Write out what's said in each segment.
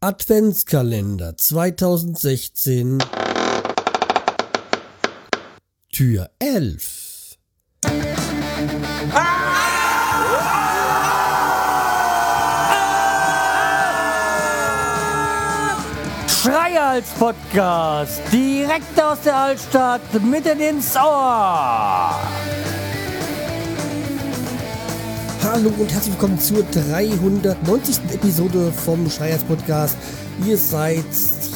Adventskalender 2016 Tür 11 Schreihals Podcast, direkt aus der Altstadt, mitten ins Ohr. Hallo und herzlich willkommen zur 390. Episode vom Schreihals Podcast. Ihr seid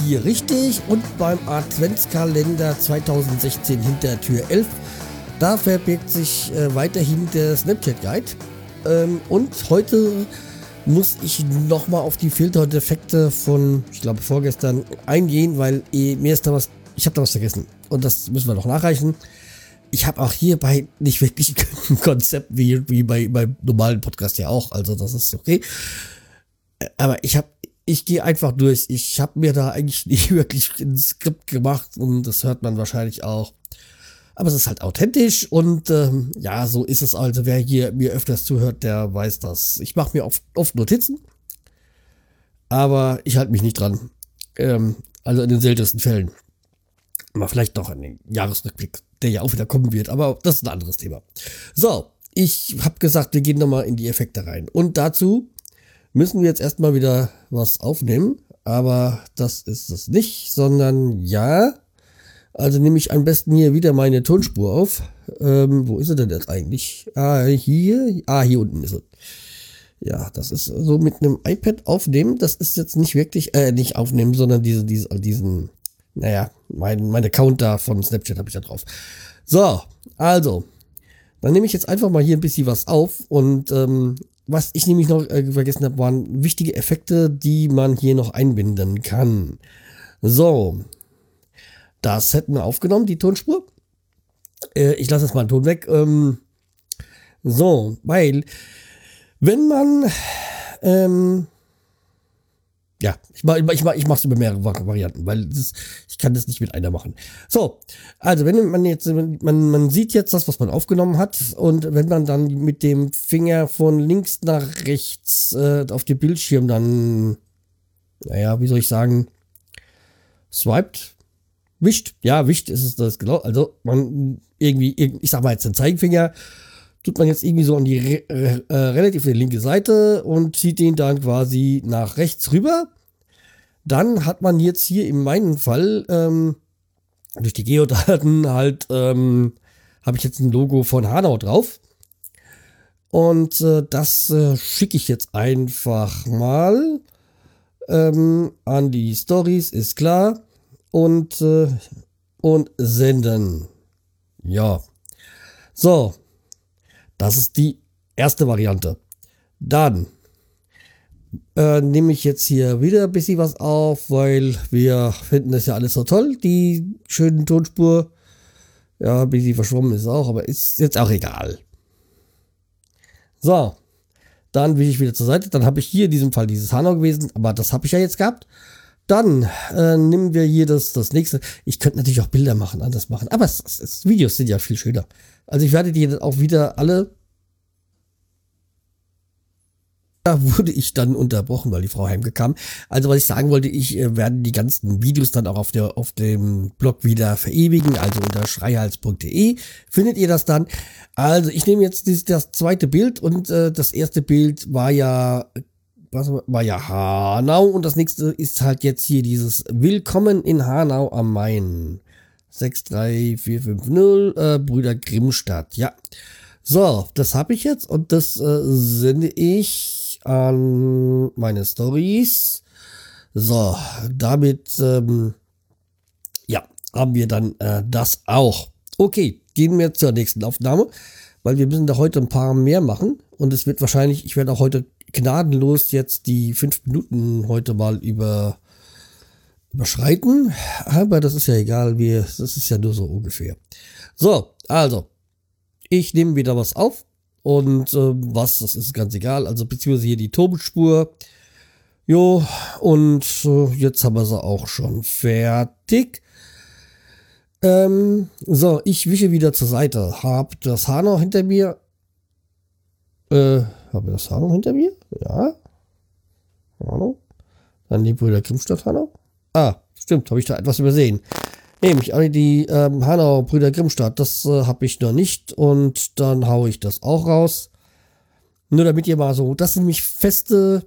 hier richtig und beim Adventskalender 2016 hinter Tür 11. Da verbirgt sich äh, weiterhin der Snapchat Guide. Ähm, und heute muss ich nochmal auf die Filter und Effekte von, ich glaube, vorgestern eingehen, weil eh, mir ist da was, ich habe da was vergessen. Und das müssen wir noch nachreichen. Ich habe auch hierbei nicht wirklich ein Konzept wie, wie bei beim normalen Podcast ja auch. Also das ist okay. Aber ich habe, ich gehe einfach durch. Ich habe mir da eigentlich nicht wirklich ein Skript gemacht und das hört man wahrscheinlich auch. Aber es ist halt authentisch und ähm, ja, so ist es also. Wer hier mir öfters zuhört, der weiß das. Ich mache mir oft, oft Notizen, aber ich halte mich nicht dran. Ähm, also in den seltensten Fällen. Mal vielleicht noch an den Jahresrückblick, der ja auch wieder kommen wird, aber das ist ein anderes Thema. So, ich habe gesagt, wir gehen nochmal in die Effekte rein. Und dazu müssen wir jetzt erstmal wieder was aufnehmen, aber das ist es nicht, sondern ja, also nehme ich am besten hier wieder meine Tonspur auf. Ähm, wo ist sie denn jetzt eigentlich? Ah, hier. Ah, hier unten ist sie. Ja, das ist so mit einem iPad aufnehmen. Das ist jetzt nicht wirklich, äh, nicht aufnehmen, sondern diese, diese, diesen, naja, mein, mein Account da von Snapchat habe ich da drauf. So, also, dann nehme ich jetzt einfach mal hier ein bisschen was auf und ähm, was ich nämlich noch äh, vergessen habe, waren wichtige Effekte, die man hier noch einbinden kann. So, das hätten wir aufgenommen, die Tonspur. Äh, ich lasse jetzt mal den Ton weg. Ähm, so, weil, wenn man, ähm, ja, ich mach, ich mach, ich mach's über mehrere Varianten, weil das, ich kann das nicht mit einer machen. So, also wenn man jetzt, man, man sieht jetzt das, was man aufgenommen hat, und wenn man dann mit dem Finger von links nach rechts äh, auf dem Bildschirm dann, naja, wie soll ich sagen, swiped, wischt, ja, wischt ist es das genau. Also man irgendwie, ich sag mal jetzt den Zeigefinger, tut man jetzt irgendwie so an die äh, äh, relativ linke Seite und zieht den dann quasi nach rechts rüber. Dann hat man jetzt hier in meinem Fall ähm, durch die Geodaten halt ähm, habe ich jetzt ein Logo von Hanau drauf. Und äh, das äh, schicke ich jetzt einfach mal ähm, an die Stories, ist klar und, äh, und senden. Ja. So. Das ist die erste Variante. Dann äh, nehme ich jetzt hier wieder ein bisschen was auf, weil wir finden das ja alles so toll, die schönen Tonspur. Ja, ein bisschen verschwommen ist auch, aber ist jetzt auch egal. So, dann will ich wieder zur Seite. Dann habe ich hier in diesem Fall dieses Hanau gewesen, aber das habe ich ja jetzt gehabt. Dann äh, nehmen wir hier das, das nächste. Ich könnte natürlich auch Bilder machen, anders machen, aber es, es, Videos sind ja viel schöner. Also ich werde die auch wieder alle. Da wurde ich dann unterbrochen, weil die Frau heimgekam. Also was ich sagen wollte, ich äh, werde die ganzen Videos dann auch auf, der, auf dem Blog wieder verewigen. Also unter schreihals.de findet ihr das dann. Also ich nehme jetzt das, das zweite Bild und äh, das erste Bild war ja was war ja Hanau und das nächste ist halt jetzt hier dieses Willkommen in Hanau am Main. 63450 äh, Brüder Grimmstadt. Ja. So, das habe ich jetzt und das äh, sende ich an meine Stories. So, damit ähm, ja, haben wir dann äh, das auch. Okay, gehen wir zur nächsten Aufnahme, weil wir müssen da heute ein paar mehr machen und es wird wahrscheinlich, ich werde auch heute gnadenlos jetzt die fünf Minuten heute mal über, überschreiten. Aber das ist ja egal, wie, das ist ja nur so ungefähr. So, also, ich nehme wieder was auf. Und äh, was, das ist ganz egal. Also, beziehungsweise hier die Tonspur. Jo, und äh, jetzt haben wir sie auch schon fertig. Ähm, so, ich wische wieder zur Seite. Hab das Haar noch hinter mir. Äh, habe das Haar noch hinter mir? Ja. Hallo. Dann die Brüder Grimmstadt Hanau. Ah, stimmt, habe ich da etwas übersehen. Nämlich alle die ähm, Hanau Brüder Grimmstadt, das äh, habe ich noch nicht und dann haue ich das auch raus. Nur damit ihr mal so, das sind nämlich feste,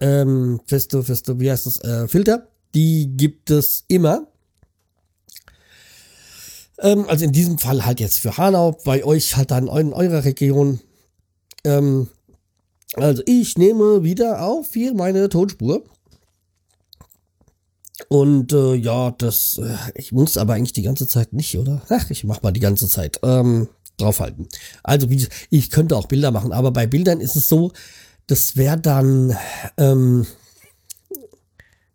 ähm, feste, feste, wie heißt das, äh, Filter. Die gibt es immer. Ähm, also in diesem Fall halt jetzt für Hanau, bei euch halt dann in eurer Region. Ähm, also ich nehme wieder auf hier meine Tonspur. Und äh, ja, das, äh, ich muss aber eigentlich die ganze Zeit nicht, oder? Ach, ich mach mal die ganze Zeit. Ähm, draufhalten. Also wie, ich könnte auch Bilder machen, aber bei Bildern ist es so, das wäre dann, ähm,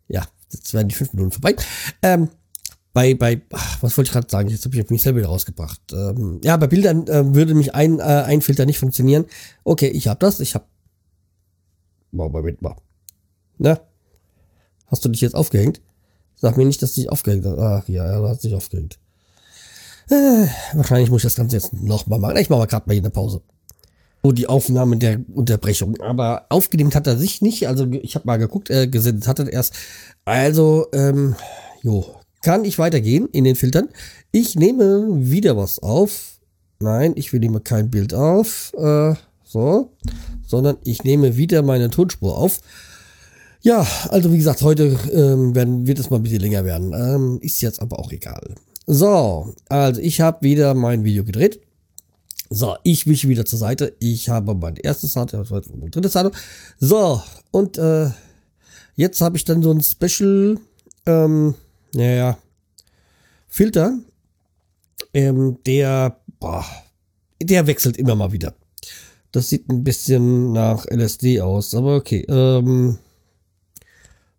ja, jetzt werden die fünf Minuten vorbei. Ähm, bei, bei, ach, was wollte ich gerade sagen? Jetzt habe ich mich selber wieder rausgebracht. Ähm, ja, bei Bildern äh, würde mich ein, äh, ein Filter nicht funktionieren. Okay, ich habe das, ich habe. Wow, Moment mal. Na? Hast du dich jetzt aufgehängt? Sag mir nicht, dass du dich aufgehängt hast. Ach ja, er hat sich aufgehängt. Äh, wahrscheinlich muss ich das Ganze jetzt nochmal machen. Ich mache mal gerade mal hier eine Pause. So die Aufnahme der Unterbrechung. Aber aufgenehmt hat er sich nicht. Also ich habe mal geguckt, äh, gesendet hat er erst. Also, ähm, jo, kann ich weitergehen in den Filtern. Ich nehme wieder was auf. Nein, ich will nehme kein Bild auf. Äh, so. Sondern ich nehme wieder meine Tonspur auf. Ja, also wie gesagt, heute ähm, werden, wird es mal ein bisschen länger werden. Ähm, ist jetzt aber auch egal. So, also ich habe wieder mein Video gedreht. So, ich wische wieder zur Seite. Ich habe mein erstes Sado, mein drittes Sado. So, und äh, jetzt habe ich dann so ein Special, ähm, naja, Filter, ähm, der, boah, der wechselt immer mal wieder. Das sieht ein bisschen nach LSD aus, aber okay. Ähm,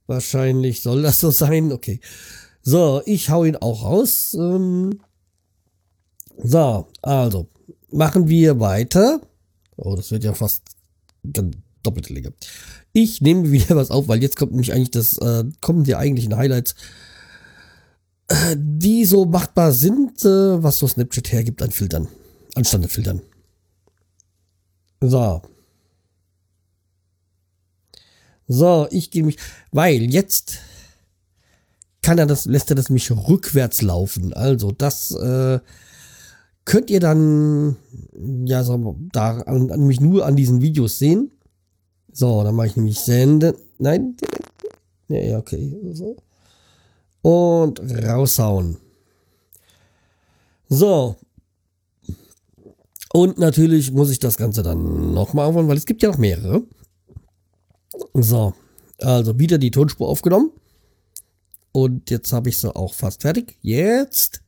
wahrscheinlich soll das so sein. Okay. So, ich hau ihn auch raus. Ähm, so, also, machen wir weiter. Oh, das wird ja fast doppelte Länge. Ich nehme wieder was auf, weil jetzt kommt nämlich eigentlich das, äh, kommen die eigentlichen Highlights, äh, die so machbar sind, äh, was so Snapchat hergibt an Filtern, an Standardfiltern. So. So, ich gehe mich, weil jetzt kann er das, lässt er das mich rückwärts laufen. Also das äh, könnt ihr dann ja so da an, an mich nur an diesen Videos sehen. So, dann mache ich nämlich senden. Nein, ja, okay. So. Und raushauen. So. Und natürlich muss ich das Ganze dann nochmal aufholen, weil es gibt ja noch mehrere. So. Also wieder die Tonspur aufgenommen. Und jetzt habe ich sie auch fast fertig. Jetzt.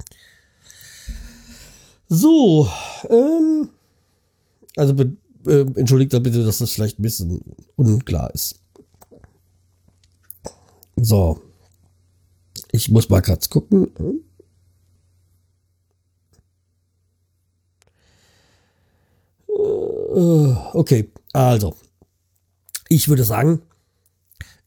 So. Ähm, also äh, entschuldigt da bitte, dass das vielleicht ein bisschen unklar ist. So. Ich muss mal kurz gucken. Okay, also. Ich würde sagen,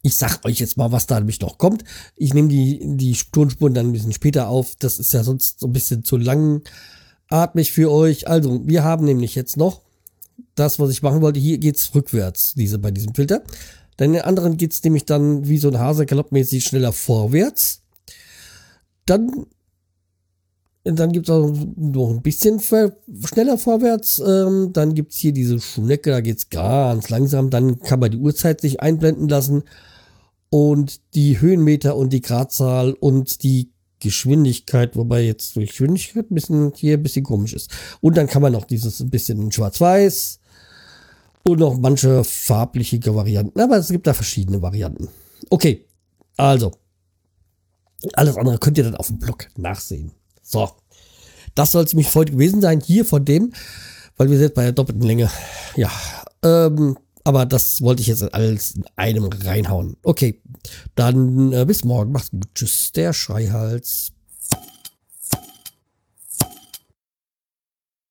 ich sag euch jetzt mal, was da nämlich noch kommt. Ich nehme die, die Tonspuren dann ein bisschen später auf. Das ist ja sonst so ein bisschen zu langatmig für euch. Also, wir haben nämlich jetzt noch das, was ich machen wollte. Hier geht's rückwärts, diese bei diesem Filter. Dann in den anderen geht's nämlich dann wie so ein Hase galoppmäßig schneller vorwärts. Dann dann gibt es auch noch ein bisschen schneller vorwärts. Ähm, dann gibt es hier diese Schnecke, da geht es ganz langsam. Dann kann man die Uhrzeit sich einblenden lassen. Und die Höhenmeter und die Gradzahl und die Geschwindigkeit, wobei jetzt durch Geschwindigkeit ein bisschen hier ein bisschen komisch ist. Und dann kann man noch dieses ein bisschen schwarz-weiß und noch manche farbliche Varianten. Aber es gibt da verschiedene Varianten. Okay, also. Alles andere könnt ihr dann auf dem Blog nachsehen. So. Das soll es mich heute gewesen sein, hier von dem, weil wir sind bei der doppelten Länge. Ja, ähm, aber das wollte ich jetzt alles in einem reinhauen. Okay, dann äh, bis morgen. Macht's gut. Tschüss, der Schreihals.